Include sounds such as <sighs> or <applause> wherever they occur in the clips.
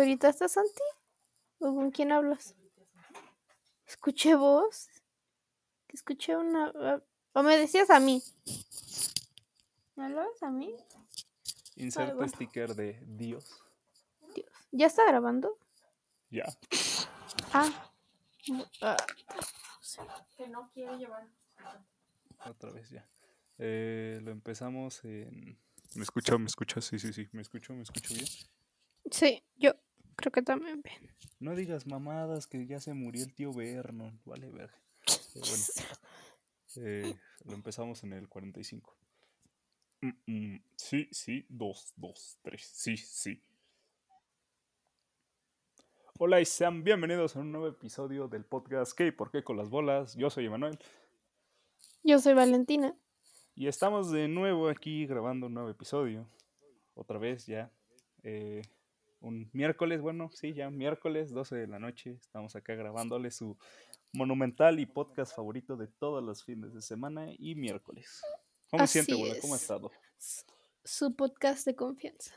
ahorita estás Santi? ¿O con quién hablas? Escuché voz. Escuché una. ah, O me decías a mí. ¿Me hablabas a mí? Inserta bueno. sticker de Dios. Dios. ¿Ya está grabando? Ya. Ah. ah, que no quiere llevar. Otra vez ya. Eh, lo empezamos en. ¿Me escucha? ¿Me escucha? Sí, sí, sí. ¿Me escucho? ¿Me escucho bien? Sí, yo creo que también bien. No digas mamadas que ya se murió el tío Vernon. Vale, verga. <laughs> Eh, bueno, eh, lo empezamos en el 45. Mm, mm, sí, sí, dos, dos, tres. Sí, sí. Hola y sean bienvenidos a un nuevo episodio del podcast ¿Qué y por qué con las bolas? Yo soy Emanuel Yo soy Valentina. y estamos de nuevo aquí grabando un nuevo episodio. Otra vez ya. eh, un miércoles, bueno, sí, ya miércoles, 12 de la noche. Estamos acá grabándole su monumental y podcast favorito de todos los fines de semana y miércoles. ¿Cómo se siente, Así abuela? ¿Cómo ha es. estado? Su podcast de confianza.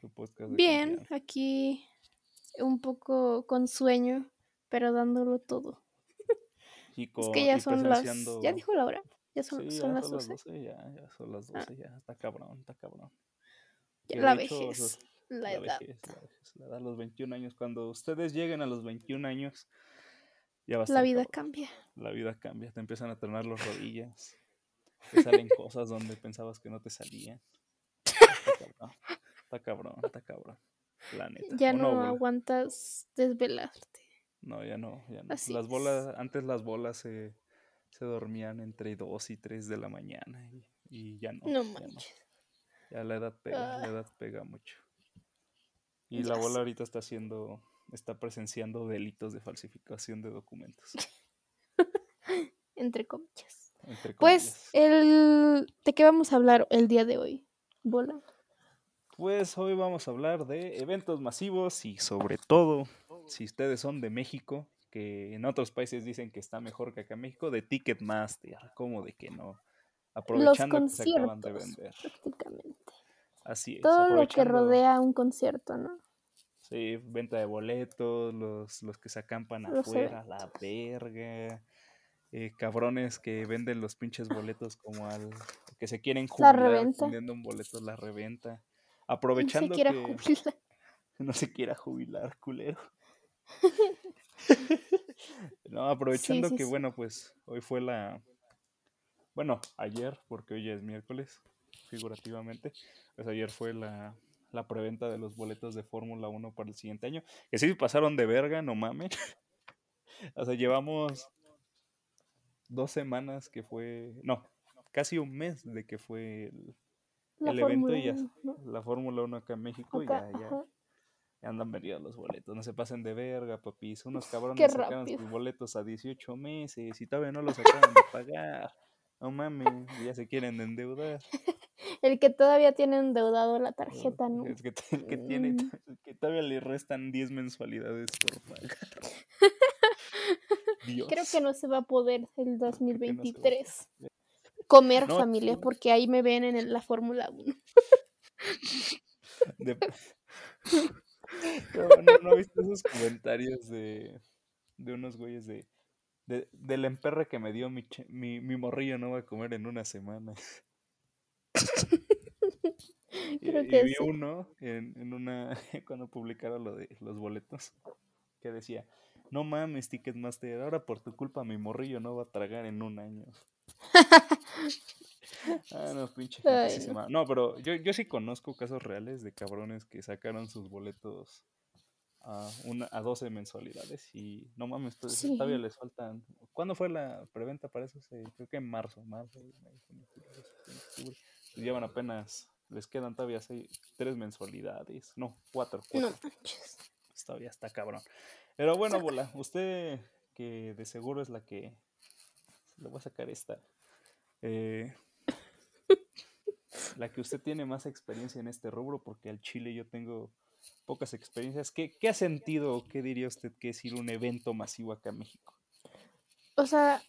tu podcast de Bien, confianza? aquí un poco con sueño, pero dándolo todo. Y Es que ya y son las. ¿Ya dijo la hora? Ya son, Sí, son ya las son las 12. 12, ya, ya son las Ah. 12, ya. Está cabrón, está cabrón. Ya, La hecho, vejez, los- la la edad. vejez, la vejez, la edad, los 21 años. Cuando ustedes lleguen a los 21 años, ya va a La vida cabrón. cambia. La vida cambia, te empiezan a tronar las rodillas, te salen cosas donde pensabas que no te salían. Está cabrón, está cabrón, está cabrón. La neta. Ya ¿O no, aguantas desvelarte. No, ya no, ya no. Así las es. bolas, antes las bolas se, se dormían entre 2 y 3 de la mañana y, y ya no. No ya manches. Ya la edad pega, la Ah. edad pega mucho. Y la bola ahorita está haciendo, está presenciando delitos de falsificación de documentos. <laughs> Entre comillas. Entre Pues, el... ¿de qué vamos a hablar el día de hoy? Bola. Pues hoy vamos a hablar de eventos masivos y sobre todo, si ustedes son de México, que en otros países dicen que está mejor que acá en México, de Ticketmaster, como de que no. Aprovechando que se acaban de conciertos. vender. Prácticamente. Así es. Todo lo que rodea un concierto, ¿no? Sí, venta de boletos, los, los que se acampan Los afuera, la verga. eh, cabrones que venden los pinches boletos como al que se quieren La jubilar reventa. vendiendo un boleto, la reventa. No se Aprovechando quiera que jubilar. <laughs> no se quiera jubilar, culero. <laughs> <laughs> no, aprovechando sí, que sí. bueno, pues hoy fue la bueno, ayer, porque hoy ya es miércoles, figurativamente, pues ayer fue la, la preventa de los boletos de Fórmula 1 para el siguiente año. Que sí pasaron de verga, no mames. <laughs> o sea, llevamos dos semanas que fue, no, casi un mes de que fue el, el evento Fórmula y ya, Uno, ¿no? la Fórmula 1 acá en México y Acá, ya, ya, ajá. ya andan vendidos los boletos. No se pasen de verga, papis. Unos <laughs> cabrones sacaron sus boletos a 18 meses y todavía no los acaban de pagar. No mames, ya se quieren endeudar. <laughs> El que todavía tiene endeudado la tarjeta, ¿no? Es que, el que tiene, Mm. <laughs> el que todavía le restan 10 mensualidades por pagar. <laughs> Dios. Creo que no se va a poder el se va a 2023. Comer No, familia, sí. porque ahí me ven en la Fórmula 1. De- No, no, ¿no viste esos comentarios de, de unos güeyes de, de del emperre que me dio mi, mi, mi morrillo no va a comer en una semana? <laughs> Y, Creo y que vi sí. uno en, en una <laughs> cuando publicaron lo de los boletos que decía, no mames Ticketmaster, ahora por tu culpa mi morrillo no va a tragar en un año. <laughs> Ah, no, pinche Ay, no. No, pero yo, yo sí conozco casos reales de cabrones que sacaron sus boletos a, una, a 12 mensualidades y no mames, to- todavía les faltan. ¿Cuándo fue la preventa para eso? Se- creo que en marzo, marzo, octubre. Y llevan apenas, les quedan todavía seis, tres mensualidades, no, cuatro, No cuatro. manches. Pues todavía está cabrón. Pero bueno, bola, usted que de seguro es la que le voy a sacar esta. eh, <laughs> la que usted tiene más experiencia en este rubro, porque al Chile yo tengo pocas experiencias. ¿Qué, qué ha sentido o qué diría usted que es ir a un evento masivo acá en México? O sea,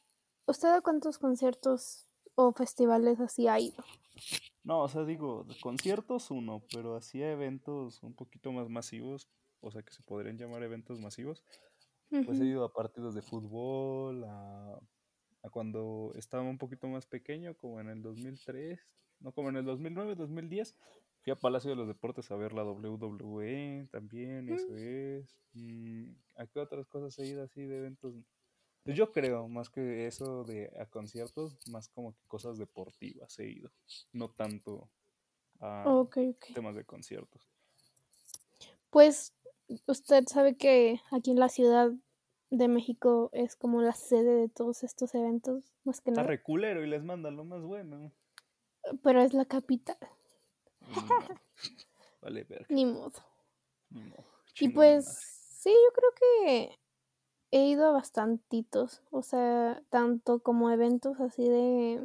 ¿usted a cuántos conciertos o festivales así ha ido? No, o sea, digo, conciertos uno, pero así a eventos un poquito más masivos, o sea, que se podrían llamar eventos masivos, pues he ido a partidos de fútbol, a, a cuando estaba un poquito más pequeño, como en el 2003, no, como en el 2009, 2010, fui a Palacio de los Deportes a ver la WWE también, eso Mm, es. Mm, ¿A qué otras cosas he ido así de eventos? Pues yo creo, más que eso de a conciertos, más como que cosas deportivas he ido, no tanto a temas de conciertos. Pues usted sabe que aquí en la Ciudad de México es como la sede de todos estos eventos, más que Está nada, reculero y les mandan lo más bueno. pero es la capital. <laughs> Vale, verga. ni modo. Ni modo. Y pues sí, yo creo que he ido a bastantitos, o sea, tanto como eventos así de,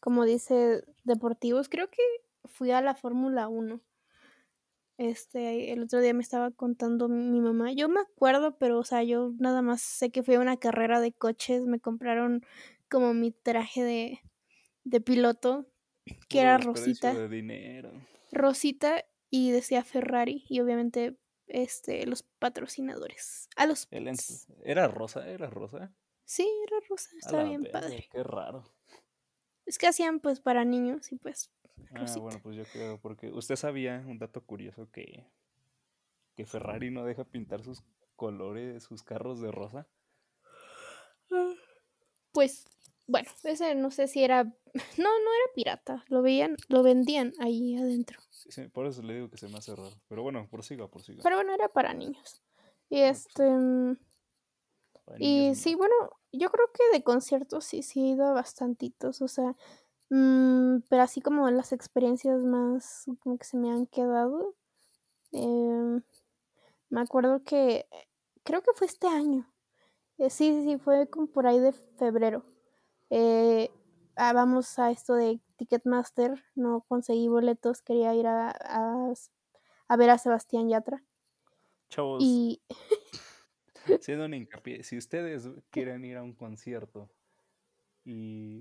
como dice, deportivos. Creo que fui a la Fórmula 1. Este, el otro día me estaba contando mi mamá. Yo me acuerdo, pero, o sea, yo nada más sé que fui a una carrera de coches. Me compraron como mi traje de, de piloto, que era rosita. de dinero. Rosita y decía Ferrari. Y obviamente, este, los patrocinadores. A los. ¿Era rosa? ¿Era rosa? Sí, era rosa, estaba bien padre. qué raro. Es que hacían pues para niños y pues Ah, bueno, pues yo creo, porque usted sabía un dato curioso que, que Ferrari no deja pintar sus colores, sus carros de rosa. Pues, bueno, ese no sé si era. <laughs> No, no era pirata. Lo veían, lo vendían ahí adentro. Sí, sí, por eso le digo que se me hace raro. Pero bueno, prosiga, prosiga. Pero bueno, era para niños. Y este. mm, Para Y niños sí, no. bueno, yo creo que de conciertos sí, sí he ido a bastantitos. O sea, mm, pero así como las experiencias más como que se me han quedado. em, me acuerdo que. Creo que fue este año. Eh, sí, sí, sí, fue como por ahí de febrero. Eh, ah, vamos a esto de Ticketmaster, no conseguí boletos, quería ir a, a, a ver a Sebastián Yatra. Chavos, Y <laughs> <laughs> siendo un hincapié, si ustedes quieren ir a un concierto y,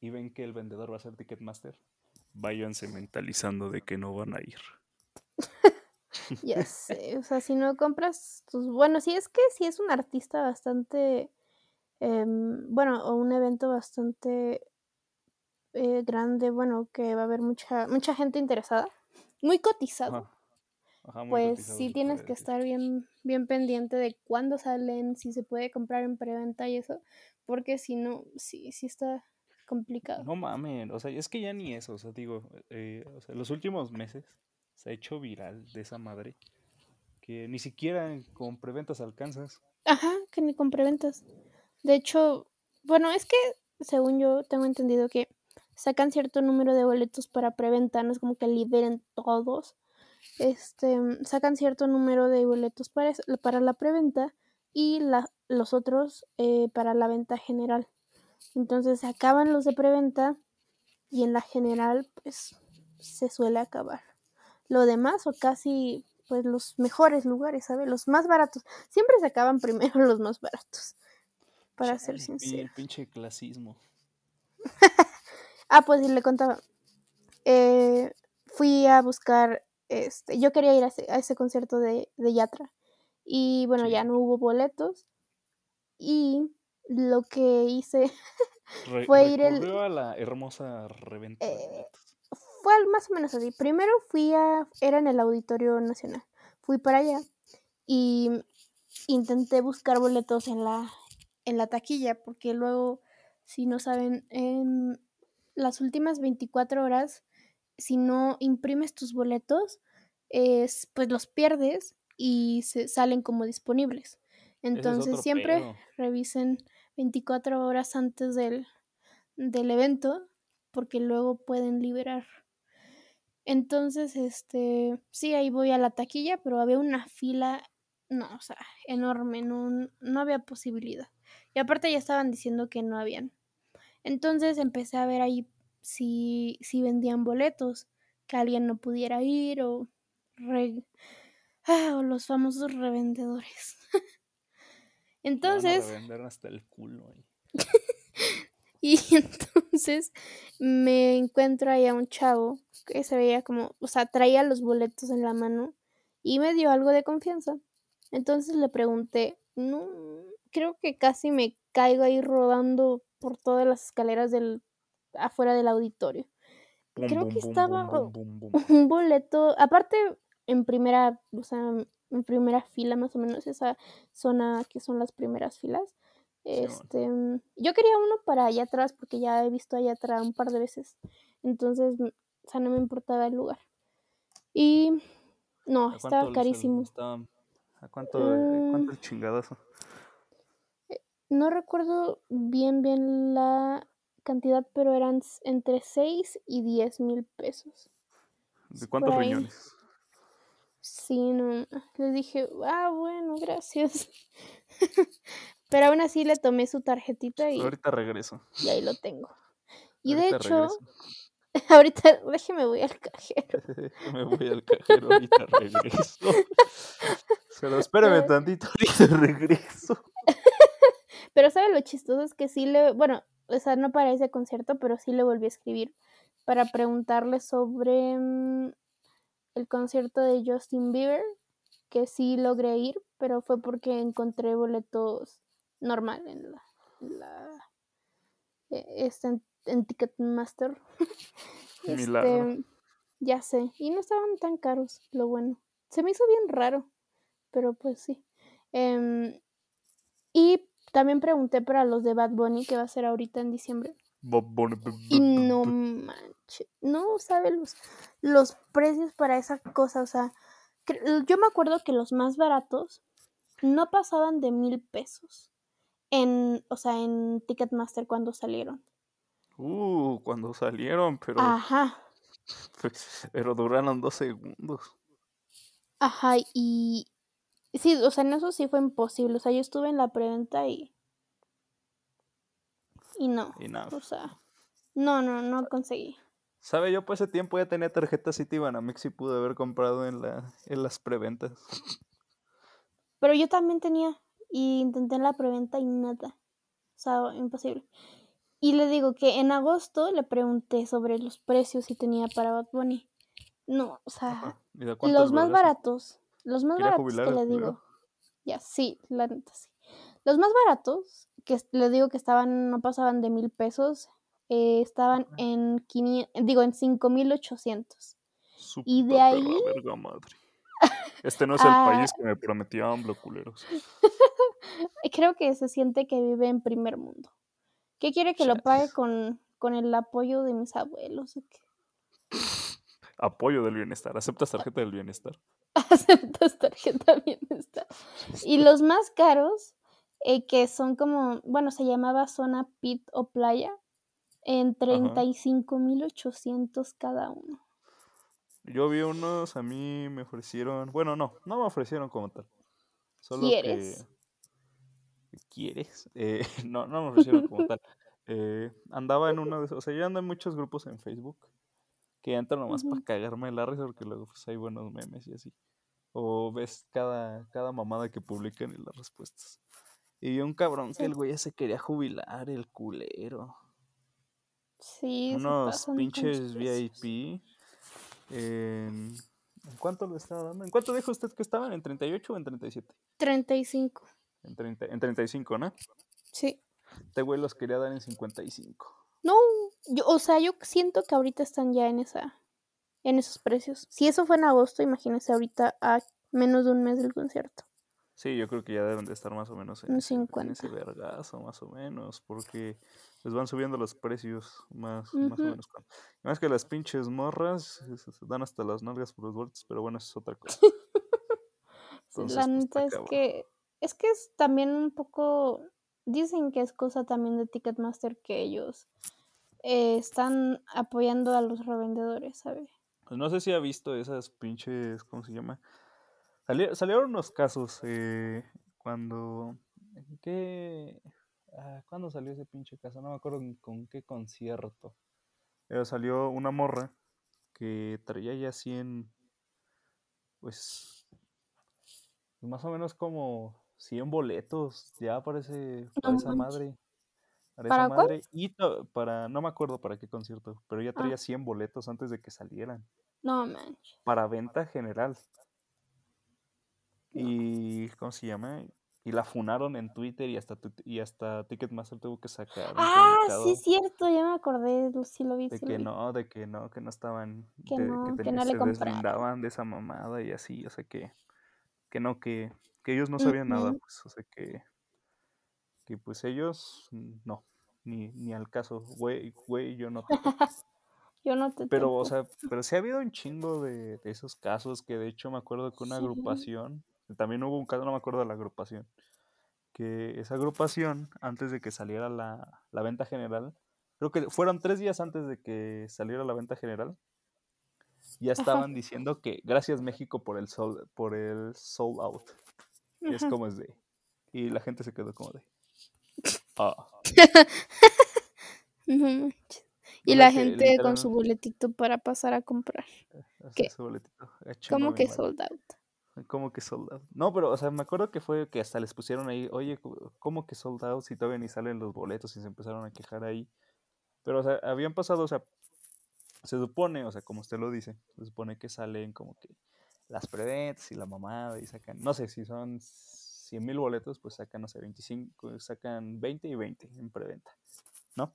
y ven que el vendedor va a ser Ticketmaster, váyanse mentalizando de que no van a ir. <laughs> ya sé, o sea, si no compras tus... Bueno, sí es que sí es un artista bastante... em, bueno, o un evento bastante eh, grande, bueno, que va a haber mucha, mucha gente interesada, muy cotizado. Ajá. Ajá, muy Pues cotizado sí tienes que decir. estar bien, bien pendiente de cuándo salen, si se puede comprar en preventa y eso, porque si no, sí, sí está complicado. No mames, o sea, es que ya ni eso, o sea, digo, eh, o sea, los últimos meses se ha hecho viral de esa madre que ni siquiera con preventas alcanzas. Ajá, que ni con preventas. De hecho, bueno, es que según yo tengo entendido que sacan cierto número de boletos para preventa, no es como que liberen todos. Este, sacan cierto número de boletos para, para la preventa y la- los otros eh, para la venta general. Entonces se acaban los de preventa y en la general pues se suele acabar. Lo demás o casi pues los mejores lugares, ¿sabes? Los más baratos. Siempre se acaban <laughs> primero los más baratos. Para ser Chale, sincero. pinche clasismo. <laughs> Ah, pues sí, le contaba. Eh, fui a buscar, este, yo quería ir a ese, a ese concierto de, de Yatra. Y bueno, ya no hubo boletos. Y lo que hice <laughs> Re- fue ir el, a la hermosa reventa Eh, fue más o menos así. Primero fui a, era en el Auditorio Nacional. Fui para allá y intenté buscar boletos en la, en la taquilla, porque luego, si no saben, en las últimas 24 horas, si no imprimes tus boletos, es, pues los pierdes y se salen como disponibles. Es Entonces siempre pedo. revisen 24 horas antes del, del evento, porque luego pueden liberar. Entonces, este, sí, ahí voy a la taquilla, pero había una fila, no, o sea, enorme, no, no había posibilidad. Y aparte ya estaban diciendo que no habían. Entonces empecé a ver ahí si, si vendían boletos, que alguien no pudiera ir o, re- ah, o los famosos revendedores. <laughs> Van a Entonces, revender hasta el culo ahí. <laughs> Y entonces me encuentro ahí a un chavo que se veía como, o sea, traía los boletos en la mano y me dio algo de confianza. Entonces le pregunté, no, creo que casi me caigo ahí rodando por todas las escaleras del afuera del auditorio. Bum, Creo bum, que estaba bum, bum. <laughs> un boleto, aparte en primera, o sea, en primera fila más o menos, esa zona que son las primeras filas. Este, mm, yo quería uno para allá atrás porque ya he visto allá atrás un par de veces. Entonces, mm, o sea, no me importaba el lugar. Y no, ¿A estaba cuánto carísimo. estaba- ¿A cuánto, eh, cuánto Mm. el chingadazo? No recuerdo bien bien la cantidad, pero eran entre 6 y 10 mil pesos. ¿De cuántos riñones? Sí, no. Le dije, ah, bueno, gracias. <laughs> Pero aún así le tomé su tarjetita y, Ahorita regreso. y ahí lo tengo. Y de hecho, regreso. <laughs> ahorita déjeme voy al cajero. <laughs> Me voy al cajero, ahorita regreso. Pero espérame tantito, ahorita regreso. Pero sabe lo chistoso es que sí le, bueno, o sea, no para ese concierto, pero sí le volví a escribir para preguntarle sobre mm, el concierto de Justin Bieber, que sí logré ir, pero fue porque encontré boletos normal en la, en la eh, este, en, en Ticketmaster. <laughs> Este, ya sé, y no estaban tan caros, lo bueno. Se me hizo bien raro, pero pues sí. Em, y también pregunté para los de Bad Bunny, que va a ser ahorita en diciembre. Y no manches, no sabe los, los precios para esa cosa. O sea, yo me acuerdo que los más baratos no pasaban de mil pesos. En, o sea, en Ticketmaster cuando salieron. Uh, cuando salieron, pero, Ajá, <laughs> pero duraron dos segundos. ajá, y sí, o sea, en eso sí fue imposible. O sea, yo estuve en la preventa y. Y no, Enough. o sea, no, no, no conseguí. ¿Sabe? Yo por ese tiempo ya tenía tarjeta Citibanamex y pude haber comprado en, la, en las preventas. Pero yo también tenía, y intenté en la preventa y nada. O sea, imposible. Y le digo que en agosto le pregunté sobre los precios si tenía para Bad Bunny. No, o sea. ¿Y los más baratos, los más ¿Quería baratos jubilar que le digo. Ya, sí, la neta sí. Los más baratos, que le digo que estaban, no pasaban de mil pesos, eh, estaban en 500, digo, en 5800. Su Y de ahí verga madre. Este no es el a- país que me prometía AMLO, culeros. <laughs> creo que se siente que vive en primer mundo. ¿Qué quiere que lo pague con, con el apoyo de mis abuelos? o qué? <laughs> Apoyo del bienestar. ¿Aceptas tarjeta del bienestar? <laughs> Aceptas tarjeta bienestar. Y los más caros, eh, que son como, bueno, se llamaba zona pit o playa, en Ajá. 35.800 cada uno. Yo vi unos, a mí me ofrecieron. Bueno, no, no me ofrecieron como tal. Solo ¿Quieres? que. ¿Quieres? <laughs> Eh, no, no me ofrecieron como tal. <laughs> Eh, andaba en uno de esos. O sea, yo ando en muchos grupos en Facebook que entro nomás para Ujú. cagarme la risa porque luego pues, hay buenos memes y así. O ves cada, cada mamada que publican y las respuestas. Y vi un cabrón que el güey ya se quería jubilar, el culero. sí, Unos pinches. VIP. En... ¿En cuánto le estaba dando? ¿En cuánto dijo usted que estaban? ¿En 38 o en 37? 35. En, 30, en 35, ¿no? Sí. Este güey los quería dar en 55. No, yo, o sea, yo siento que ahorita están ya en esa, en esos precios. Si eso fue en agosto, imagínense ahorita a menos de un mes del concierto. Sí, yo creo que ya deben de estar más o menos en Un ese, en ese 50. vergazo, más o menos, porque les van subiendo los precios más, más o menos. Más que las pinches morras se dan hasta las nalgas por los vueltos, pero bueno, eso es otra cosa. <laughs> Entonces, la pues neta es cabrón. que es que es también un poco dicen que es cosa también de Ticketmaster que ellos eh, están apoyando a los revendedores, ¿sabes? Pues no sé si ha visto esas pinches, ¿cómo se llama? Sali- salieron unos casos eh, cuando... ¿en ¿Qué? Ah, ¿Cuándo salió ese pinche caso? No me acuerdo con qué concierto. Pero salió una morra que traía ya 100, pues, más o menos como 100 boletos ya para, ese, para No esa manches. Para esa madre. Y para, no me acuerdo para qué concierto, pero ya Ah, traía 100 boletos antes de que salieran. no manches. Para venta general. Y, ¿cómo se llama? Y la funaron en Twitter y hasta, y hasta Ticketmaster tuvo que sacar Ah, sí, es cierto, ya me acordé, sí lo vi, de sí que vi. no, de que no, que no estaban, Que de- no, que ten- no le se compraron. de esa mamada y así, o sea que, que no, que, que ellos no sabían nada, pues, o sea que, que pues ellos mm, no, ni, ni al caso, güey, güey, yo no te. <laughs> Yo no te Pero, o sea, pero sí ha habido un chingo de, de esos casos que de hecho me acuerdo que una Sí. agrupación, también hubo un caso, no me acuerdo de la agrupación, que esa agrupación, antes de que saliera la, la venta general, creo que fueron tres días antes de que saliera la venta general, ya Ajá. estaban diciendo que gracias México por el sold, por el sold out. Y es como es de. Y la gente se quedó como de. <laughs> No manches. Y la que gente con su boletito para pasar a comprar. ¿Qué? Ah, ¿Cómo que sold out? ¿Cómo que sold out? No, pero, o sea, me acuerdo que fue que hasta les pusieron ahí, oye, ¿cómo que sold out si todavía ni salen los boletos y se empezaron a quejar ahí? Pero, o sea, habían pasado, o sea, se supone, o sea, como usted lo dice, se supone que salen como que las preventas y la mamada y sacan, no sé, si son 100 mil boletos, pues sacan, no sé, 25, sacan 20 y 20 en preventa, ¿no?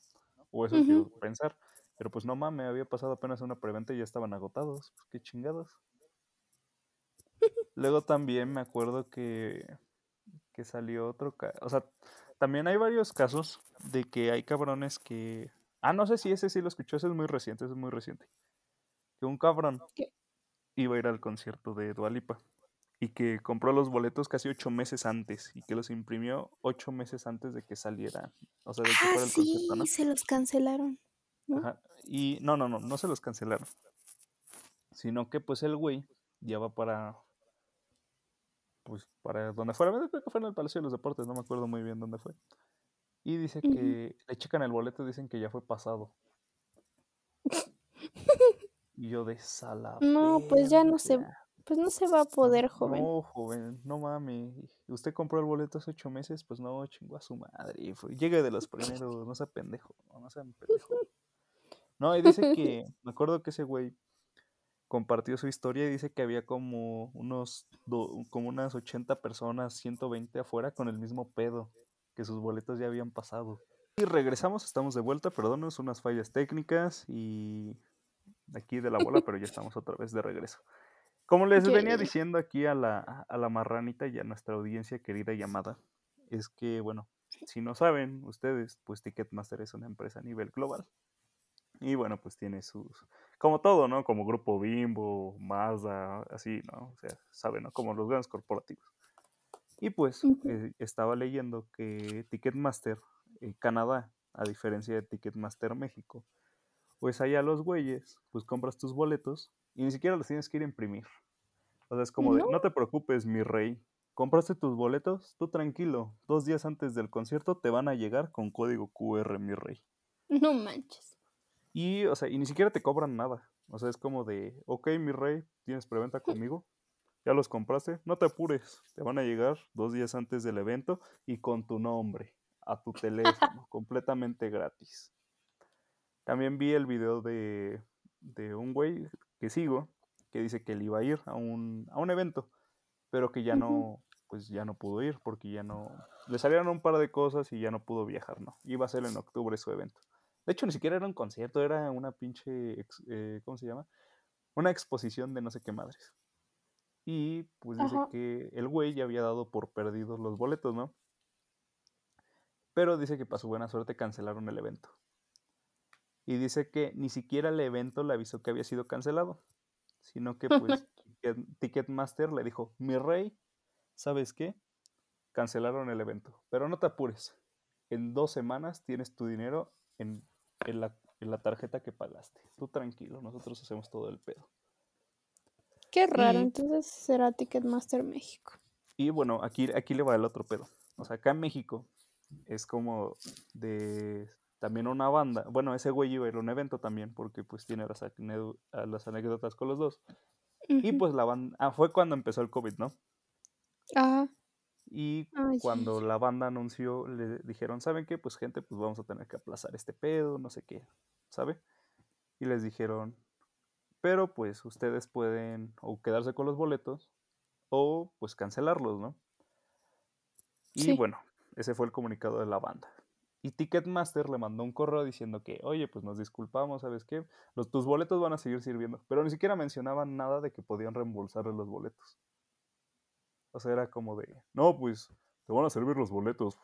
O eso quiero Ujú. pensar. Pero pues no mames, había pasado apenas una preventa y ya estaban agotados. Pues, qué chingados. Luego también me acuerdo que, que salió otro caso. O sea, también hay varios casos de que hay cabrones que. Ah, no sé si ese sí lo escuchó, ese es muy reciente, ese es muy reciente. Que un cabrón ¿Qué? iba a ir al concierto de Dualipa y que compró los boletos casi ocho meses antes y que los imprimió ocho meses antes de que saliera, o sea, de que Ah, fuera el concierto, ¿no? sí, se los cancelaron. ¿no? Ajá. Y no, no, no, no se los cancelaron. Sino que pues el güey ya va para, pues para donde fuera, creo que fue en el Palacio de los Deportes, no me acuerdo muy bien dónde fue. Y dice que le checan el boleto y dicen que ya fue pasado. <laughs> Y yo de sala. No, pues ya no se, verga. Pues no se va a poder, joven. No, joven, no mames. ¿Usted compró el boleto hace ocho meses? Pues no, chingó a su madre. Llegue de los primeros, no sea pendejo, no, no sea pendejo. No, y dice que, <laughs> me acuerdo que ese güey compartió su historia y dice que había como unos, do- como unas 80 personas, 120 afuera con el mismo pedo, que sus boletos ya habían pasado. Y regresamos, estamos de vuelta, perdónenos, unas fallas técnicas y aquí de la bola, pero ya estamos otra vez de regreso. Como les venía Yay. diciendo aquí a la, a la marranita y a nuestra audiencia querida y amada, es que, bueno, si no saben ustedes, pues Ticketmaster es una empresa a nivel global. Y bueno, pues tiene sus, como todo, ¿no? Como Grupo Bimbo, Mazda, así, ¿no? O sea, saben, ¿no? Como los grandes corporativos. Y pues eh, estaba leyendo que Ticketmaster en Canadá, a diferencia de Ticketmaster México, pues allá los güeyes, pues compras tus boletos y ni siquiera los tienes que ir a imprimir. O sea, es como de, No. no te preocupes, mi rey. Compraste tus boletos, tú tranquilo. Dos días antes del concierto te van a llegar con código QR, mi rey. No manches. Y, o sea, y ni siquiera te cobran nada. O sea, es como de, ok, mi rey, tienes preventa <laughs> conmigo. Ya los compraste, no te apures. Te van a llegar dos días antes del evento y con tu nombre, a tu teléfono, <laughs> completamente gratis. También vi el video de, de un güey que sigo, que dice que él iba a ir a un, a un evento, pero que ya no, pues ya no pudo ir, porque ya no, le salieron un par de cosas y ya no pudo viajar, ¿no? Iba a ser en octubre su evento. De hecho, ni siquiera era un concierto, era una pinche, ex- eh, ¿cómo se llama? Una exposición de no sé qué madres. Y pues dice Ajá. que el güey ya había dado por perdidos los boletos, ¿no? Pero dice que para su buena suerte cancelaron el evento. Y dice que ni siquiera el evento le avisó que había sido cancelado, sino que <laughs> pues Ticket- Ticketmaster le dijo, mi rey, ¿sabes qué? Cancelaron el evento, pero no te apures. En dos semanas tienes tu dinero en, en la, en la tarjeta que pagaste. Tú tranquilo, nosotros hacemos todo el pedo. Qué raro, Y- entonces será Ticketmaster México. Y bueno, aquí, aquí le va el otro pedo. O sea, acá en México es como de también una banda. Bueno, ese güey iba a ir a un evento también, porque pues tiene las, anécdotas con los dos. Y pues la banda, ah, fue cuando empezó el COVID, ¿no? Ajá. Y Ay, cuando la banda anunció, le dijeron, ¿saben qué? Pues gente, pues vamos a tener que aplazar este pedo, no sé qué, ¿sabe? Y les dijeron, pero pues ustedes pueden o quedarse con los boletos o pues cancelarlos, ¿no? Y bueno, ese fue el comunicado de la banda. Y Ticketmaster le mandó un correo diciendo que, oye, pues nos disculpamos, ¿sabes qué? Los, tus boletos van a seguir sirviendo. Pero ni siquiera mencionaban nada de que podían reembolsarle los boletos. O sea, era como de, no, pues te van a servir los boletos.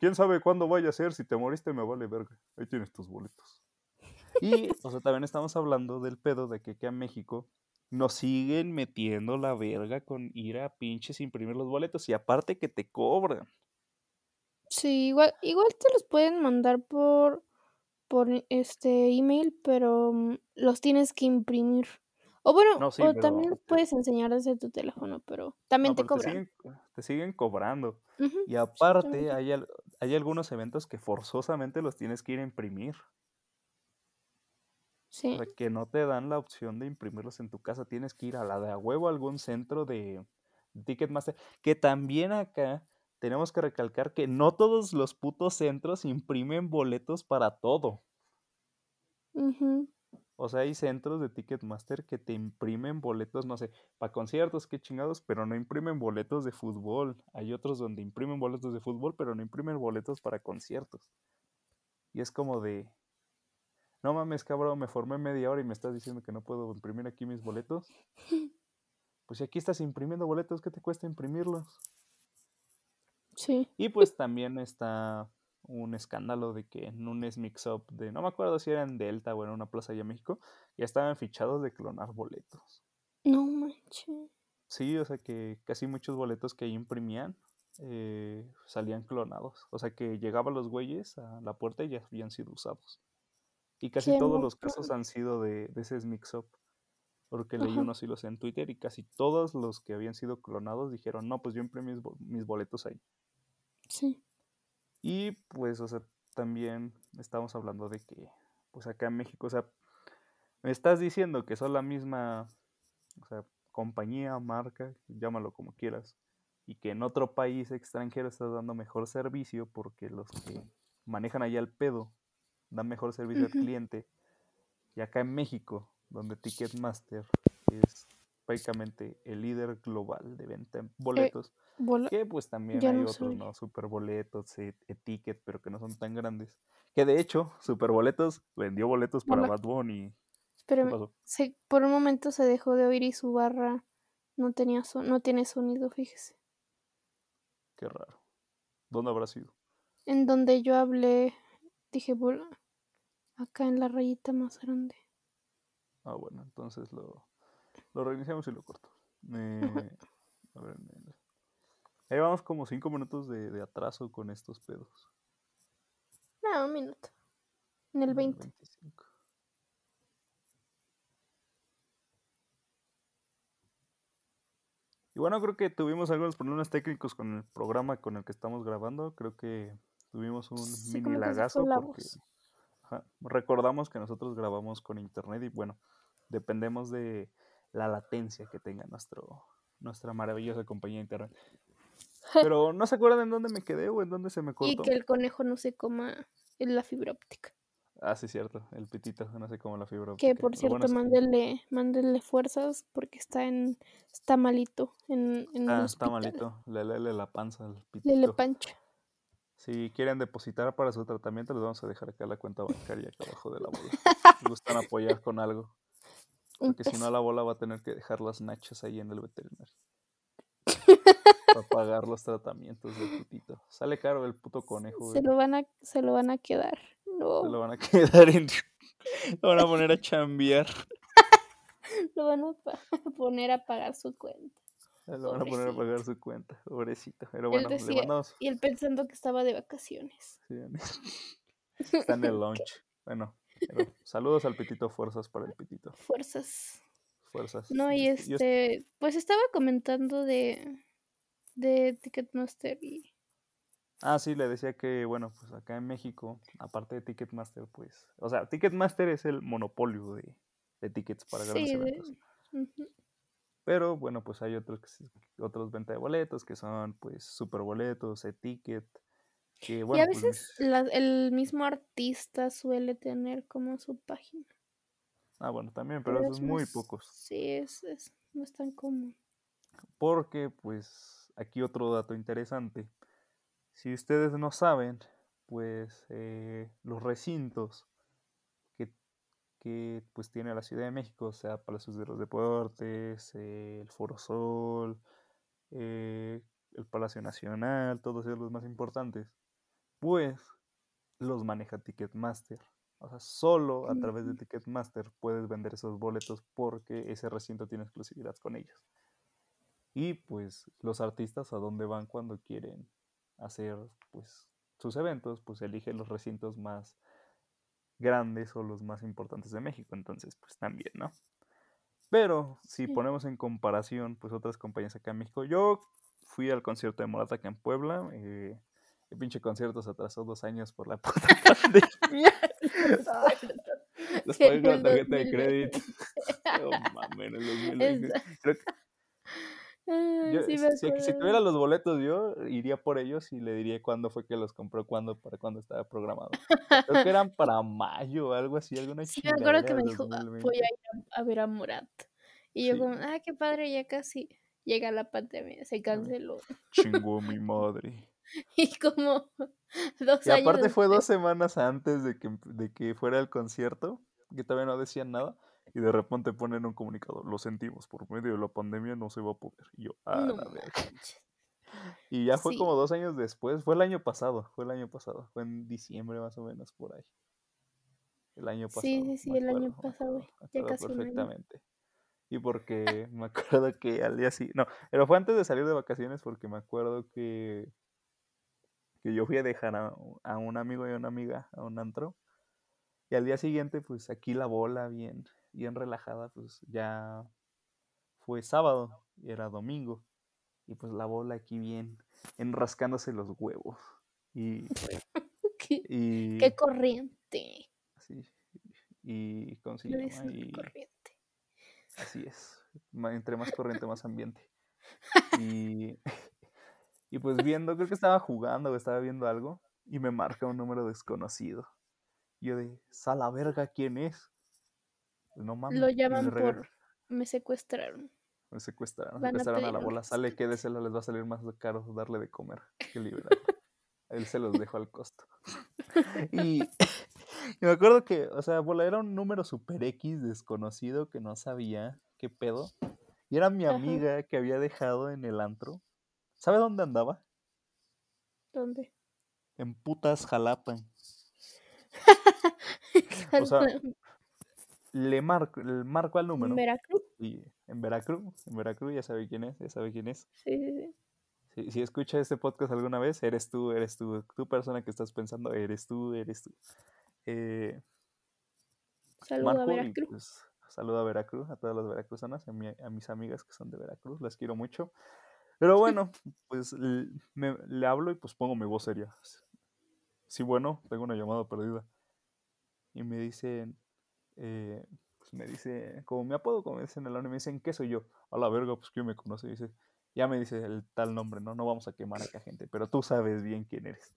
¿Quién sabe cuándo vaya a ser? Si te moriste me vale verga. Ahí tienes tus boletos. Y, o sea, también estamos hablando del pedo de que aquí a México nos siguen metiendo la verga con ir a pinches imprimir los boletos. Y aparte que te cobran. Sí, igual, igual te los pueden mandar por, por este email, pero mm, los tienes que imprimir. O bueno, No, sí, o pero también los te- puedes enseñar desde tu teléfono, pero también No, te pero te cobran. siguen, te siguen cobrando. Ujú, Y aparte, exactamente. hay, al- hay algunos eventos que forzosamente los tienes que ir a imprimir. O Sí. sea, que no te dan la opción de imprimirlos en tu casa. Tienes que ir a la de a huevo a algún centro de Ticketmaster. Que también acá tenemos que recalcar que no todos los putos centros imprimen boletos para todo. O sea, hay centros de Ticketmaster que te imprimen boletos, no sé, para conciertos, qué chingados, pero no imprimen boletos de fútbol. Hay otros donde imprimen boletos de fútbol, pero no imprimen boletos para conciertos. Y es como de, no mames, cabrón, me formé media hora y me estás diciendo que no puedo imprimir aquí mis boletos. <laughs> Pues si aquí estás imprimiendo boletos, ¿qué te cuesta imprimirlos? Sí. Y pues también está un escándalo de que en un mix-up de, no me acuerdo si era en Delta o en una plaza allá en México, ya estaban fichados de clonar boletos. No manches. Sí, o sea que casi muchos boletos que ahí imprimían eh, salían clonados. O sea que llegaban los güeyes a la puerta y ya habían sido usados. Y casi Qué todos los casos han sido de, de ese mix-up. Porque leí Ajá. unos hilos en Twitter y casi todos los que habían sido clonados dijeron, no, pues yo imprimí mis, mis boletos ahí. Sí. Y pues, o sea, también estamos hablando de que, pues acá en México, o sea, me estás diciendo que son la misma, o sea, compañía, marca, llámalo como quieras, y que en otro país extranjero estás dando mejor servicio porque los que manejan allá el pedo dan mejor servicio al cliente. Y acá en México, donde Ticketmaster es prácticamente el líder global de venta de boletos, Bola- que pues también ya hay no otros. ¿no? Superboletos, e- Etiquet, pero que no son tan grandes. Que de hecho, Superboletos vendió boletos para Hola. Bad Bunny. Se, por un momento se dejó de oír y su barra no tenía so- no tiene sonido, fíjese. Qué raro. ¿Dónde habrá sido? En donde yo hablé, dije bola. Acá en la rayita más grande. Ah, bueno, entonces lo, lo reiniciamos y lo corto. Eh, <laughs> a ver, ahí vamos como cinco minutos de, de atraso con estos pedos. No, un minuto. En el en el 20. 25. Y bueno, creo que tuvimos algunos problemas técnicos con el programa con el que estamos grabando. Creo que tuvimos un Sí, mini lagazo la porque ajá, recordamos que nosotros grabamos con internet y bueno, dependemos de la latencia que tenga nuestro, nuestra maravillosa compañía de internet. Pero no se acuerdan en dónde me quedé o en dónde se me Y cortó. que el conejo no se coma en la fibra óptica. Ah, sí, cierto, el pitito, no sé cómo la fibra Que óptica. por Lo cierto, bueno que mándele fuerzas porque está en, está malito en, ah, está malito, le lele la panza al Lele pitito. pancha. Si quieren depositar para su tratamiento, les vamos a dejar acá la cuenta bancaria acá abajo de la bola. <laughs> Si gustan apoyar con algo. Porque si no, la bola va a tener que dejar las nachas ahí en el veterinario. <laughs> Para pagar los tratamientos del putito. Sale caro el puto conejo, Se güey. lo van a, se lo van a quedar. Se lo No, van a <laughs> quedar en. <laughs> Lo van a poner a chambear. lo van a poner a pagar su cuenta. Lo van a poner a pagar su cuenta. Pobrecito. Pero bueno, le decía, mandamos. y él pensando que estaba de vacaciones. sí, Está en el lunch. Bueno, pero saludos al pitito, fuerzas para el pitito. Fuerzas. Fuerzas. No, y Este, pues estaba comentando de, de Ticketmaster y Ah, sí, le decía que, bueno, pues acá en México, aparte de Ticketmaster, pues, o sea, Ticketmaster es el monopolio de, de tickets para grandes sí, de- eventos. ujú, Pero bueno, pues hay otros otros venta de boletos que son, pues, super boletos, e-ticket, que y a pues veces la- el mismo artista suele tener como su página. Ah, bueno, también, pero Pero esos es muy más- pocos. Sí, es, es no es tan común. Porque, pues, aquí otro dato interesante. Si ustedes no saben, pues eh, los recintos que, que, pues tiene la Ciudad de México, o sea, Palacios de los Deportes, eh, el Foro Sol, eh, el Palacio Nacional, todos ellos los más importantes, pues los maneja Ticketmaster. O sea, solo a través de Ticketmaster puedes vender esos boletos porque ese recinto tiene exclusividad con ellos. Y pues los artistas a dónde van cuando quieren hacer pues sus eventos, pues eligen los recintos más grandes o los más importantes de México. Entonces, pues también, ¿no? Pero si ponemos en comparación, pues otras compañías acá en México, yo fui al concierto de Morata acá en Puebla. Eh, pinche concierto se atrasó dos años por la <laughs> puta pandemia. <laughs> Los pagué con la tarjeta de 2020. crédito. <laughs> No mames, en el 2020. Esa- Creo que Ay, yo, sí me si, si tuviera los boletos, yo iría por ellos y le diría cuándo fue que los compró, cuándo, para cuándo estaba programado. Creo que eran para mayo o algo así, alguna Sí, me acuerdo que me dijo, "Ah, 2020. voy a ir a, ver a Morat. Y yo Sí. como, ah, qué padre, ya casi llega la pandemia, se canceló. Chingó mi madre. <laughs> Y como <laughs> dos Y años aparte fue dos semanas antes de que, de que fuera el concierto, que todavía no decían nada, y de repente ponen un comunicado, lo sentimos, por medio de la pandemia no se va a poder. Y yo, ah, no la. <laughs> Y ya fue Sí. como dos años después, fue el año pasado, fue el año pasado, fue en diciembre más o menos por ahí. El año pasado. Sí, sí, sí, el año acuerdo, pasado, acuerdo, ya casi perfectamente. Y porque me acuerdo que al día siguiente, no, pero fue antes de salir de vacaciones porque me acuerdo que, que yo fui a dejar a, a un amigo y a una amiga a un antro. Y al día siguiente, pues aquí la bola bien, bien relajada, pues ya fue sábado y era domingo. Y pues la bola aquí bien, enrascándose los huevos. Y, <laughs> Qué, y qué corriente. así, y Y corriente. así es. Entre más corriente, más ambiente. <laughs> Y, y pues viendo, creo que estaba jugando o estaba viendo algo y me marca un número desconocido. Yo de, ¿sala verga quién es? Pues, no mames. Lo llaman por, me secuestraron. Me secuestraron, Van a secuestraron a, la bola. Sale, quédesela, les va a salir más caro darle de comer que liberarlo. <laughs> Él se los dejó al costo. <laughs> Y, y me acuerdo que, o sea, bola era un número super X desconocido que no sabía qué pedo. Y era mi Ajá. amiga que había dejado en el antro. ¿Sabe dónde andaba? ¿Dónde? En putas Jalapa. <laughs> O sea, Le marco, le marco al número. ¿En Veracruz? Y en Veracruz, en Veracruz ya sabe quién es, ya sabe quién es. Sí, sí, sí. Si, si escucha este podcast alguna vez, eres tú, eres tú, tu persona que estás pensando, eres tú, eres tú. Eh, Saludo a Marco, Veracruz. pues saludo a Veracruz, a todas las veracruzanas, a, mi- a mis amigas que son de Veracruz, las quiero mucho. Pero bueno, pues me- le hablo y pues pongo mi voz seria. Sí, bueno, tengo una llamada perdida. Y me dicen, eh, pues me dice, como mi apodo, como dicen en la uni, me dicen, ¿qué soy yo? A la verga, pues ¿quién me conoce? Dice, ya me dice el tal nombre, ¿no? No vamos a quemar acá gente, pero tú sabes bien quién eres.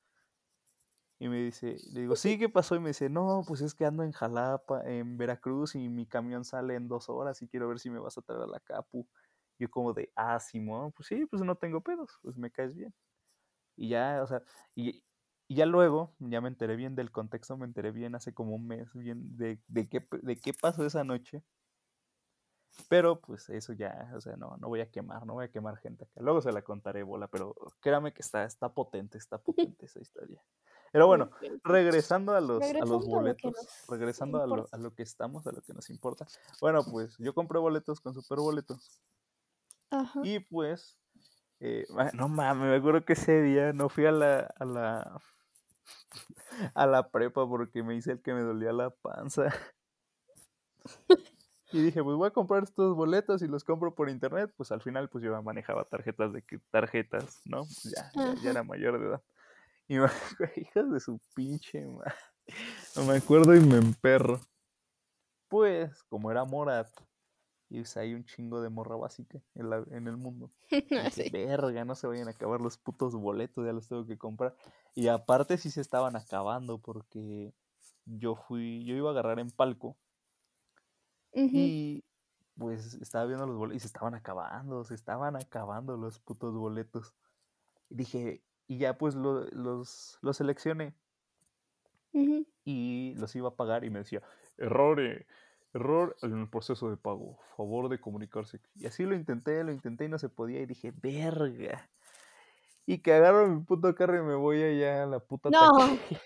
Y me dice, le digo, sí, ¿qué pasó? Y me dice, no, pues es que ando en Jalapa, en Veracruz, y mi camión sale en dos horas y quiero ver si me vas a traer a la Capu. Yo como de, ah, Simón, pues sí, pues no tengo pedos, pues me caes bien. Y ya, o sea, y, y ya luego, ya me enteré bien del contexto, me enteré bien hace como un mes, bien de, de, qué, de qué pasó esa noche. Pero pues eso ya, o sea, no, no voy a quemar, no voy a quemar gente acá. Luego se la contaré, bola, pero créame que está, está potente, está <laughs> potente esa historia. Pero bueno, regresando a los, a los a lo que boletos, regresando a lo, a lo que estamos, a lo que nos importa. Bueno, pues yo compré boletos con super boletos. Ajá. Y pues, eh, no mames, me acuerdo que ese día no fui a la, a la, <laughs> a la prepa porque me hice el que me dolía la panza. <laughs> Y dije, pues voy a comprar estos boletos y los compro por internet. Pues al final, pues yo ya manejaba tarjetas de tarjetas, ¿no? Pues ya, ya, era mayor de edad. Y me acuerdo, <laughs> hijas de su pinche ma- No me acuerdo y me emperro. Pues, como era Morat, y pues, hay un chingo de morra básica en, la- en el mundo. <laughs> Sí. verga, no se vayan a acabar los putos boletos, ya los tengo que comprar. Y aparte sí se estaban acabando porque yo fui, yo iba a agarrar en palco y pues estaba viendo los boletos y se estaban acabando, se estaban acabando los putos boletos. Y dije, y ya pues lo- los, los seleccioné y los iba a pagar y me decía, error, eh, error en el proceso de pago, favor de comunicarse. Y así lo intenté, lo intenté y no se podía y dije, verga. Y que agarro mi puto carro y me voy allá a la puta No. taquilla.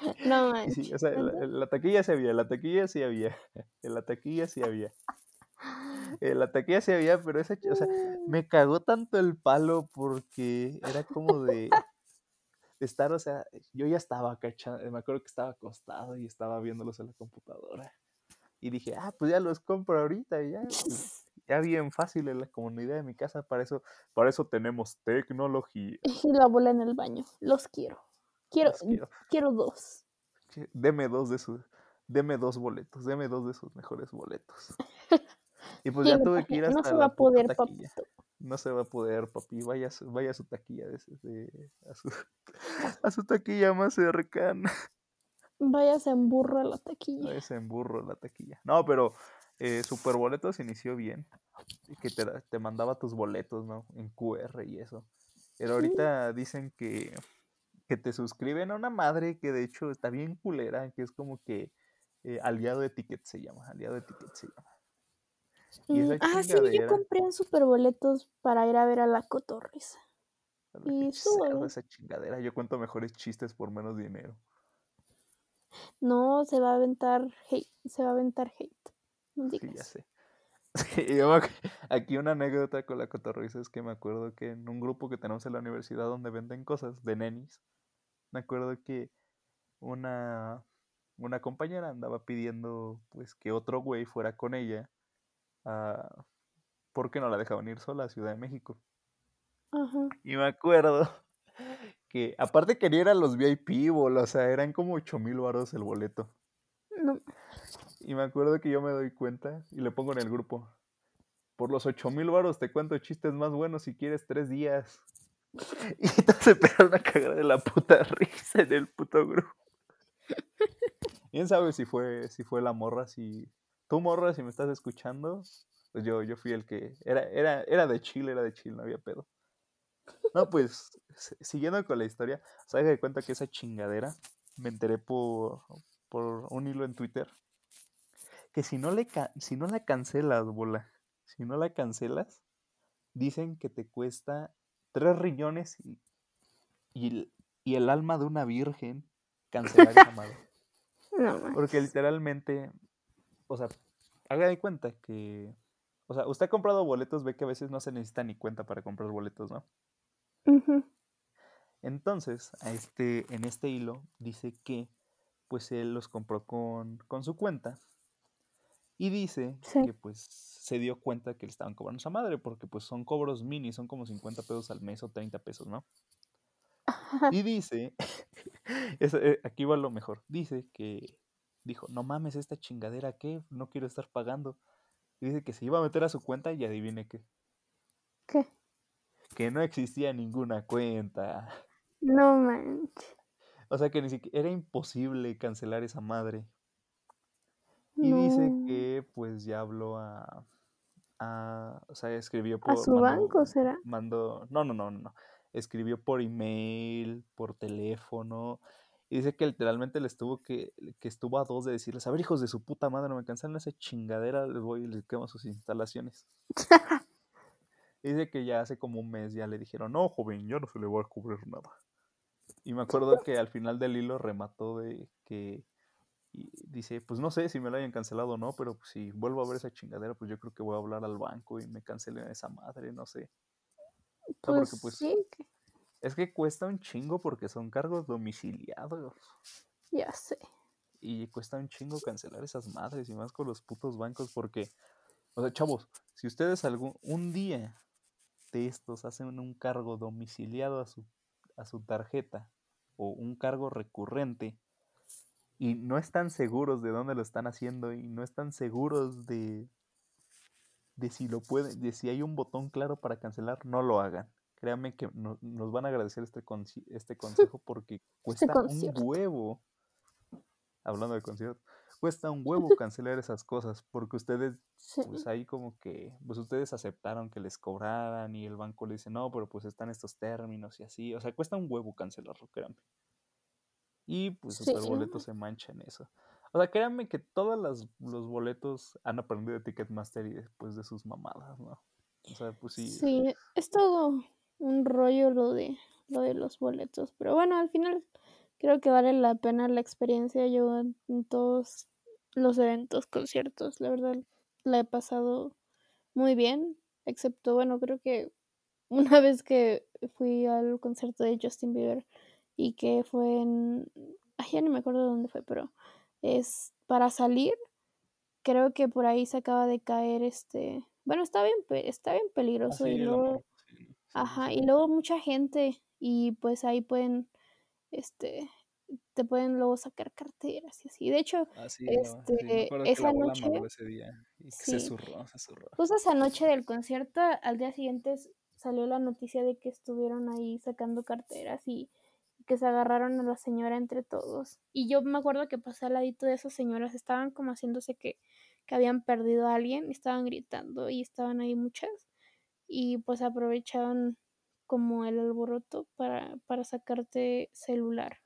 <laughs> No manches. <laughs> sí, o sea, la, taquilla sí había, la taquilla sí había, <laughs> la taquilla sí había. La taquilla sí había, pero esa, o sea, me cagó tanto el palo porque era como de, de estar, o sea, yo ya estaba cachando, me acuerdo que estaba acostado y estaba viéndolos en la computadora. Y dije, ah, pues ya los compro ahorita y ya, pues, <laughs> ya bien fácil en la comunidad de mi casa, para eso, para eso tenemos tecnología. Y la bola en el baño. Los quiero. Quiero, Los quiero. quiero dos. Deme dos de sus, deme dos boletos, deme dos de sus mejores boletos. <laughs> Y pues ya tuve que ir hasta No se va la a poder, papito. No se va a poder, papi. Vaya, vaya a su taquilla de, de- a, su, <laughs> a su taquilla más cercana. Váyase en burro a la taquilla. Es en burro la taquilla. No, pero eh, Super Boletos inició bien. Que te, te mandaba tus boletos, ¿no? En QR y eso. Pero ahorita dicen que, que te suscriben a una madre que de hecho está bien culera, que es como que eh, aliado de ticket se llama. Aliado de ticket se llama. Y Mm, Ah, sí, yo compré en superboletos para ir a ver a la cotorriza. A Y esa chingadera. Yo cuento mejores chistes por menos dinero. No, se va a aventar hate. Se va a aventar hate. No Sí, ya sé. <laughs> Sí, yo me acu- Aquí una anécdota con la cotorriza es que me acuerdo que en un grupo que tenemos en la universidad donde venden cosas de nenis, me acuerdo que una, una compañera andaba pidiendo pues que otro güey fuera con ella a- porque no la dejaban ir sola a Ciudad de México. Ajá. Y me acuerdo que aparte quería ir a los VIP, bol, o sea, eran como 8 mil baros el boleto. No. Y me acuerdo que yo me doy cuenta y le pongo en el grupo. Por los 8 mil baros te cuento chistes más buenos si quieres tres días. <laughs> Y se empezaron a cagar de la puta risa en el puto grupo. ¿Quién sabe si fue, si fue la morra? Si tú morra, si me estás escuchando, pues yo, yo fui el que... Era, era, era de Chile, era de Chile, no había pedo. No, pues, siguiendo con la historia, ¿sabes de cuenta que esa chingadera me enteré por, por un hilo en Twitter? Que si no, le si no la cancelas, bola, si no la cancelas, dicen que te cuesta tres riñones y, y, el, y el alma de una virgen cancelar esa madre. <laughs> No. Porque literalmente, o sea, haga de cuenta que, o sea, usted ha comprado boletos, ve que a veces no se necesita ni cuenta para comprar boletos, ¿no? Ujú. Entonces, a este, en este hilo dice que pues él los compró con, con su cuenta y dice Sí. que pues se dio cuenta que le estaban cobrando esa madre porque pues son cobros mini, son como 50 pesos al mes o 30 pesos, ¿no? Y dice, <laughs> eh, aquí va lo mejor, dice que dijo, no mames, esta chingadera, ¿qué? No quiero estar pagando. Y dice que se iba a meter a su cuenta y adivine qué, ¿Qué? que no existía ninguna cuenta. No manches. O sea que ni siquiera era imposible cancelar esa madre. Y dice que pues ya habló a, a o sea, escribió ¿A por su banco será? mandó, no, no, no, no. Escribió por email, por teléfono. Y dice que literalmente les tuvo que, que estuvo a dos de decirles, a ver, hijos de su puta madre, no me cancelan esa chingadera, les voy y les quemo sus instalaciones. <laughs> Dice que ya hace como un mes ya le dijeron, no, joven, ya no se le va a cubrir nada. Y me acuerdo que al final del hilo remató de que y dice, pues no sé si me lo hayan cancelado o no, pero pues, si vuelvo a ver esa chingadera, pues yo creo que voy a hablar al banco y me cancelen esa madre, no sé. No, Pues, porque, pues, sí, que- Es que cuesta un chingo porque son cargos domiciliados. ya sé. Y cuesta un chingo cancelar esas madres y más con los putos bancos porque, o sea, chavos, si ustedes algún un día de estos hacen un cargo domiciliado a su, a su tarjeta o un cargo recurrente y no están seguros de dónde lo están haciendo y no están seguros de, de si lo pueden, de si hay un botón claro para cancelar, no lo hagan. Créanme que no- nos van a agradecer este, consi- este consejo porque <laughs> cuesta un huevo. Hablando de concierto, cuesta un huevo <laughs> cancelar esas cosas, porque ustedes, Sí. pues ahí como que, pues ustedes aceptaron que les cobraran y el banco le dice, no, pero pues están estos términos y así, o sea, cuesta un huevo cancelarlo, créanme. Y pues hasta el Sí. boleto se mancha en eso. O sea, créanme que todos los boletos han aprendido de Ticketmaster y después de sus mamadas, ¿no? O sea, pues sí. Sí, es todo un rollo lo de lo de los boletos, pero bueno, al final creo que vale la pena la experiencia. Yo en todos los eventos, conciertos, la verdad la he pasado muy bien, excepto, bueno, creo que <laughs> una vez que fui al concierto de Justin Bieber y que fue en, ay, ya no me acuerdo dónde fue, pero es para salir, creo que por ahí se acaba de caer este, bueno, está bien, está bien Ah, peligroso sí, y luego, sí, sí, ajá, y luego mucha gente y pues ahí pueden, este, te pueden luego sacar carteras y así. De hecho, Ah, sí, este, que esa noche, ese día y se zurró, se zurró. justo esa noche del concierto, al día siguiente salió la noticia de que estuvieron ahí sacando carteras y que se agarraron a la señora entre todos. Y yo me acuerdo que pasé al ladito de esas señoras, estaban como haciéndose que, que habían perdido a alguien, y estaban gritando y estaban ahí muchas. Y pues aprovechaban como el alboroto para, para sacarte celular.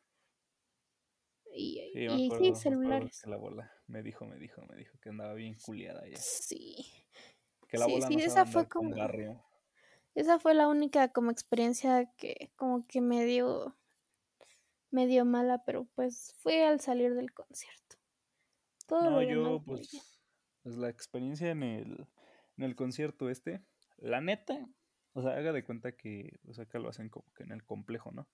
Y, Sí, y acuerdo, celulares. que la bola me dijo, me dijo, me dijo que andaba bien culiada ya. Sí. Que la Sí, bola sí, no esa fue como... barrio. Esa fue la única como experiencia que como que me dio, me dio mala, pero pues fue al salir del concierto. Todo No, lo yo, demás muy bien. pues, pues la experiencia en el, en el concierto este, la neta, o sea, haga de cuenta que, o sea, que lo hacen como que en el complejo, ¿no?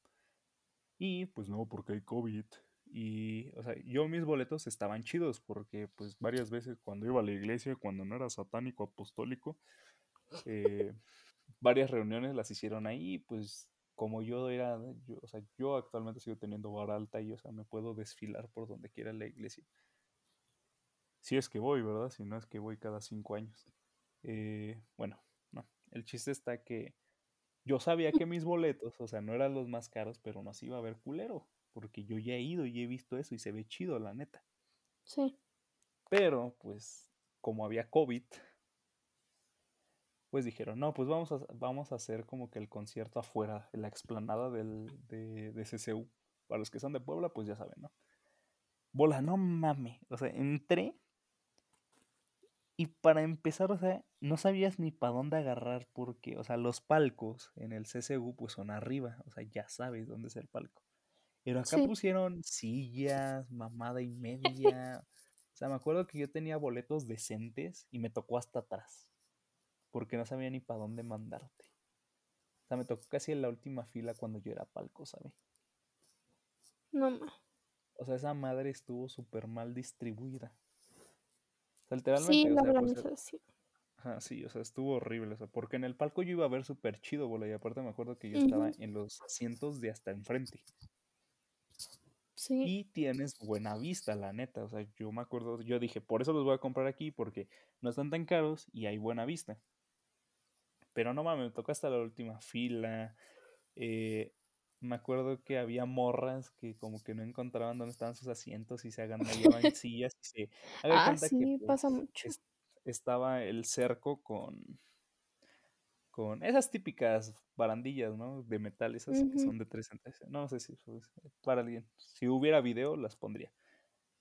Y pues no, porque hay COVID. Y, o sea, yo mis boletos estaban chidos porque, pues, varias veces cuando iba a la iglesia, cuando no era satánico apostólico, eh, varias reuniones las hicieron ahí, pues, como yo era, yo, o sea, yo actualmente sigo teniendo vara alta y, o sea, me puedo desfilar por donde quiera la iglesia. Si es que voy, ¿verdad? Si no es que voy cada cinco años. Eh, bueno, no. El chiste está que yo sabía que mis boletos, o sea, no eran los más caros, pero nos iba a ver culero. Porque yo ya he ido y he visto eso y se ve chido, la neta. Sí, Pero, pues, como había COVID, pues dijeron, no, pues vamos a, vamos a hacer como que el concierto afuera, en la explanada del, de, de CCU. Para los que son de Puebla, pues ya saben, ¿no? Bola, no mames. O sea, entré y para empezar, o sea, no sabías ni para dónde agarrar porque, o sea, los palcos en el CCU pues son arriba, o sea, ya sabes dónde es el palco. Pero acá sí. pusieron sillas, mamada y media. O sea, me acuerdo que yo tenía boletos decentes y me tocó hasta atrás. Porque no sabía ni para dónde mandarte. O sea, me tocó casi en la última fila cuando yo era palco, ¿sabes? No. O sea, esa madre estuvo súper mal distribuida. O sea, Sí, literalmente, o la sea, pues, organización. Ajá, sí, o sea, estuvo horrible, o sea, porque en el palco yo iba a ver súper chido, bola, y aparte me acuerdo que yo estaba en los asientos de hasta enfrente. Sí, Y tienes buena vista, la neta, o sea, yo me acuerdo, yo dije, por eso los voy a comprar aquí, porque no están tan caros y hay buena vista. Pero no mames, me tocó hasta la última fila. eh, me acuerdo que había morras que como que no encontraban dónde estaban sus asientos y se agandallaban <laughs> sillas y se... Ah, que sí, pasa pues mucho. es- estaba el cerco con, con esas típicas barandillas, ¿no? De metal, esas que son de 3 en 3. No sé si pues, para alguien, si hubiera video las pondría.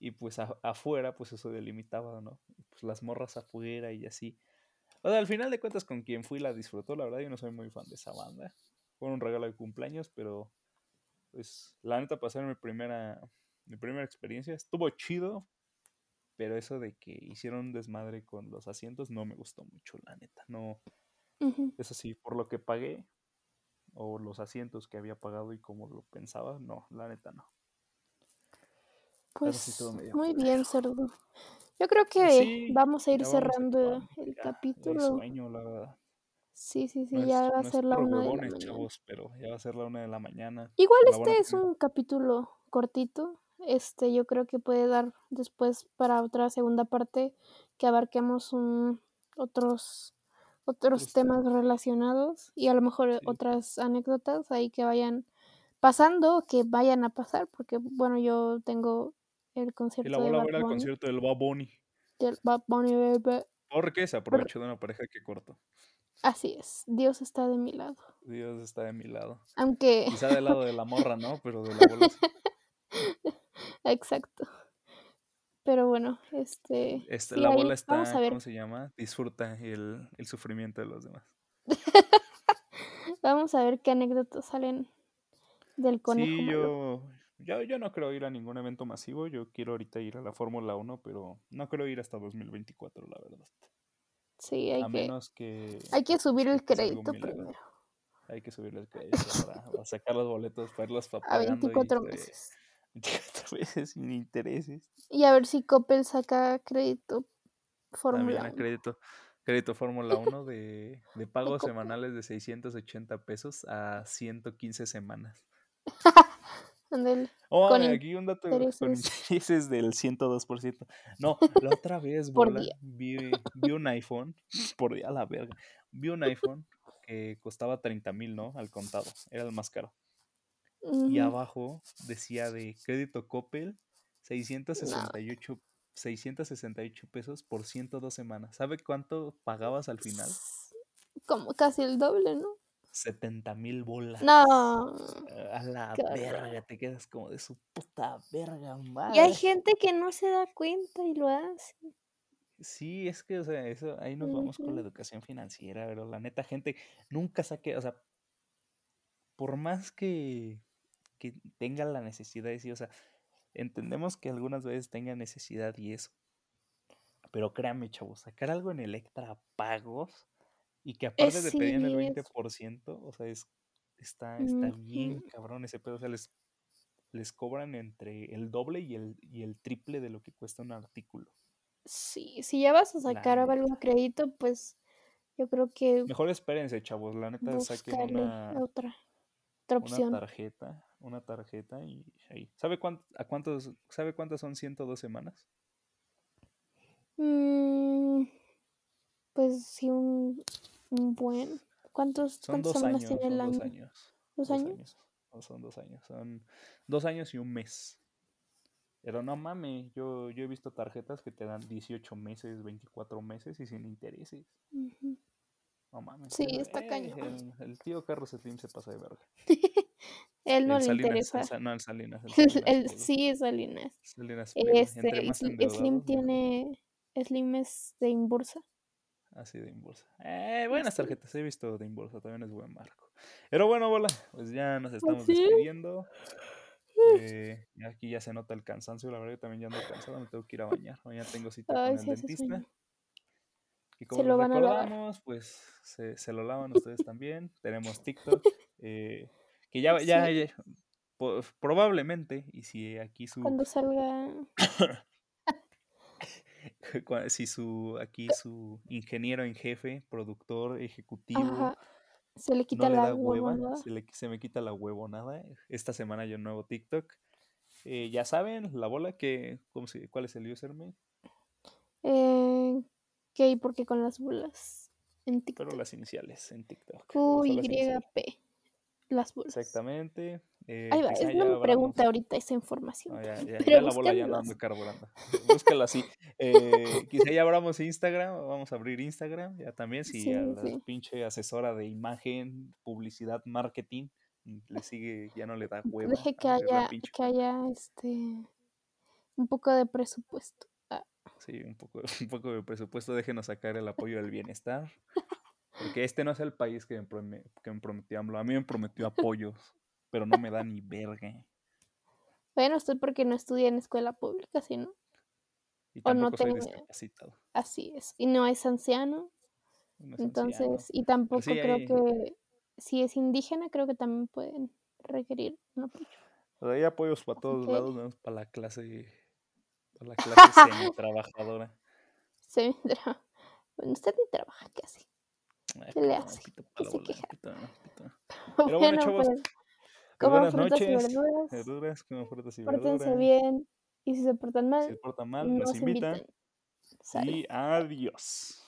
Y pues a- afuera, pues eso delimitaba, ¿no? Pues las morras afuera y así. O sea, al final de cuentas con quien fui la disfrutó, la verdad yo no soy muy fan de esa banda. Fue un regalo de cumpleaños, pero pues la neta pasar mi primera, mi primera experiencia. Estuvo chido, pero eso de que hicieron un desmadre con los asientos no me gustó mucho, la neta. No, ujú. eso sí, por lo que pagué, o los asientos que había pagado y como lo pensaba, no, la neta no. Sí Pues muy bien, cerdo. Yo creo que sí, vamos a ir cerrando acabando. el Ya, capítulo. sueño, la verdad. Sí, sí, No sí, ya es, va a no es ser la una de la mañana. chavos, pero ya va a ser la una de la mañana. Igual la este es un capítulo cortito. Este, yo creo que puede dar después para otra segunda parte que abarquemos un, otros otros temas relacionados y a lo mejor Sí. otras anécdotas ahí que vayan pasando, o que vayan a pasar, porque bueno, yo tengo el Y concierto la de bola va a ir al concierto del Bad Bunny. del Bad Bunny, bebé. Porque se aprovechó de una pareja que cortó. Así es, Dios está de mi lado. Dios está de mi lado. Aunque, Quizá del lado de la morra, ¿no? Pero de la bola <laughs> exacto. Pero bueno, este... Este, sí, la ahí bola Vamos está, a ver, ¿cómo se llama? Disfruta el, el sufrimiento de los demás. <laughs> vamos a ver qué anécdotas salen del conejo Sí, yo, yo, yo no creo ir a ningún evento masivo. Yo quiero ahorita ir a la Fórmula 1, pero no creo ir hasta 2024, la verdad. Sí, hay A que, menos que, hay que subir el crédito primero. Hay que subirle el crédito para, para sacar los boletos, para irlos pa- <laughs> A pagando y 24 este, meses. <laughs> 24 <laughs> veces sin intereses. Y a ver si Coppel saca crédito Fórmula a 1. crédito, crédito Fórmula <laughs> 1 de, de pagos semanales de 680 pesos a 115 semanas. <laughs> Oh, Con aquí un dato con intereses. del 102%. No, la otra vez, bola, vi, vi un iPhone, por día la verga, vi un iPhone que costaba 30 mil, ¿no? Al contado, era el más caro. Y abajo decía de crédito Coppel, 668, 668 pesos por 102 semanas. ¿Sabe cuánto pagabas al final? Como casi el doble, ¿no? 70 mil bolas. No. A la qué horror. verga, te quedas como de su puta verga, Y hay madre. gente que no se da cuenta y lo hace. Sí, es que, o sea, eso, ahí nos vamos con la educación financiera, pero la neta, gente, nunca saque, o sea, por más que, que tenga la necesidad de sí, o sea, entendemos que algunas veces tenga necesidad y eso, pero créanme, chavos, sacar algo en Electra pagos y que aparte te pedían el sí, es- 20%, o sea, es, está, está bien cabrón ese pedo, o sea, les, les cobran entre el doble y el, y el triple de lo que cuesta un artículo. Sí, si ya vas a sacar algo a crédito, pues yo creo que Mejor espérense, chavos. La neta, saquen una, otra, otra una opción. tarjeta. Una tarjeta y ahí. ¿Sabe, cuán- a cuántos, ¿Sabe cuántas son 102 semanas? Mm, pues sí, un, un buen. ¿Cuántos, Son cuántas dos semanas años. tiene el Son dos año? años. ¿Dos años? O son dos años. Son dos años y un mes. Pero no mames, yo, yo he visto tarjetas que te dan 18 meses, 24 meses y sin intereses. No mames. Sí, está eh, cañón. El, el tío Carlos Slim se pasa de verga. <laughs> Él no el le Salinas, interesa. el Sa- no, el Salinas. El <laughs> sí, es Salinas. Salinas. Este, Slim, tiene. Slim es de Imbursa. Así de Inbolsa. Eh, buenas Sí. tarjetas, he visto de Inbolsa, también es buen marco. Pero bueno, bola, pues ya nos estamos Así es. despidiendo. <sighs> Eh, aquí ya se nota el cansancio, la verdad, yo también ya ando cansado, me tengo que ir a bañar. Mañana tengo cita Ay, con el sí dentista. Y como Se lo van a lavar. pues se, se lo lavan ustedes también. Tenemos TikTok, eh, que ya, Sí. ya, ya- po- probablemente, y si aquí su, Cuando salga. <coughs> si su, aquí su ingeniero en jefe, productor, ejecutivo, Ajá. Se le quita no le la da hueva, se, le, se me quita la huevonada. Esta semana yo nuevo TikTok. Eh, ya saben, la bola que, ¿cómo se, ¿cuál es el username? Eh, ¿Qué? ¿Y por qué con las bolas? En Pero TikTok. las iniciales en TikTok. Q, Solo Y, las bolas. Exactamente. Eh, Ahí va. quizá Es no abramos- pregunta ahorita esa información. No, ya, ya- pero <laughs> ya la bola ya anda carburando. <laughs> Búscala así. Eh, quizá ya abramos Instagram, vamos a abrir Instagram ya también. Si Sí, a la sí. pinche asesora de imagen, publicidad, marketing le sigue, ya no le da hueva Deje que haya, que haya este un poco de presupuesto. Ah, Sí, un poco, <laughs> un poco de presupuesto, déjenos sacar el apoyo del bienestar. Porque este no es el país que me, prome- que me prometió AMLO. A mí me prometió apoyos, pero no me da ni verga. Bueno, estoy porque no estudié en escuela pública, ¿sí no? Y O no soy tengo- discapacitado. Así es. Y no es anciano, no es entonces, anciano. y tampoco sí, creo hay- que si es indígena, creo que también pueden requerir un apoyo. Hay apoyos para todos lados, menos para la clase, para la clase <laughs> semi-trabajadora. Bueno, usted ni trabaja casi. Ay, ¿Qué le hace? <laughs> bueno, chavos, pues, Pues coman frutas y noches. verduras, Verduras, coman frutas y pórtense verduras. bien, y si se portan Si mal, se portan mal, no los se invitan. inviten. Sale. Y adiós.